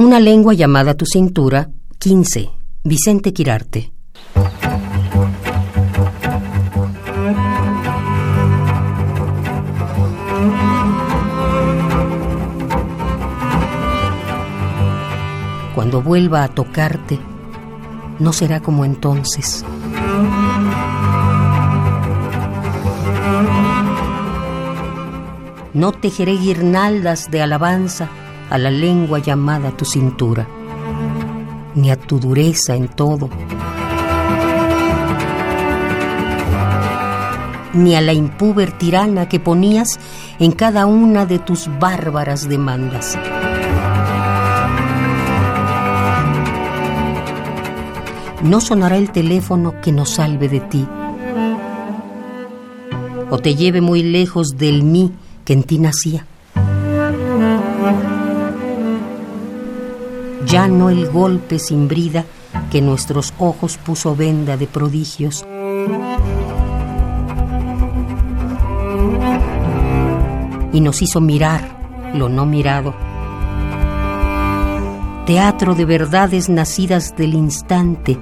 Una lengua llamada tu cintura, 15. Vicente Quirarte. Cuando vuelva a tocarte, no será como entonces. No tejeré guirnaldas de alabanza a la lengua llamada tu cintura, ni a tu dureza en todo, ni a la impúber tirana que ponías en cada una de tus bárbaras demandas. No sonará el teléfono que nos salve de ti, o te lleve muy lejos del mí que en ti nacía. Ya no el golpe sin brida que nuestros ojos puso venda de prodigios. Y nos hizo mirar lo no mirado. Teatro de verdades nacidas del instante.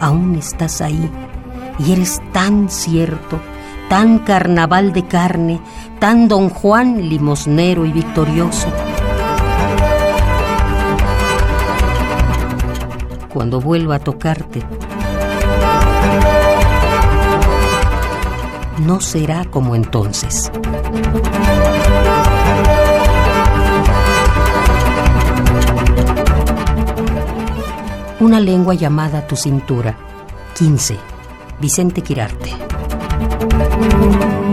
Aún estás ahí y eres tan cierto tan carnaval de carne, tan don Juan limosnero y victorioso. Cuando vuelva a tocarte, no será como entonces. Una lengua llamada tu cintura. 15. Vicente Quirarte. Música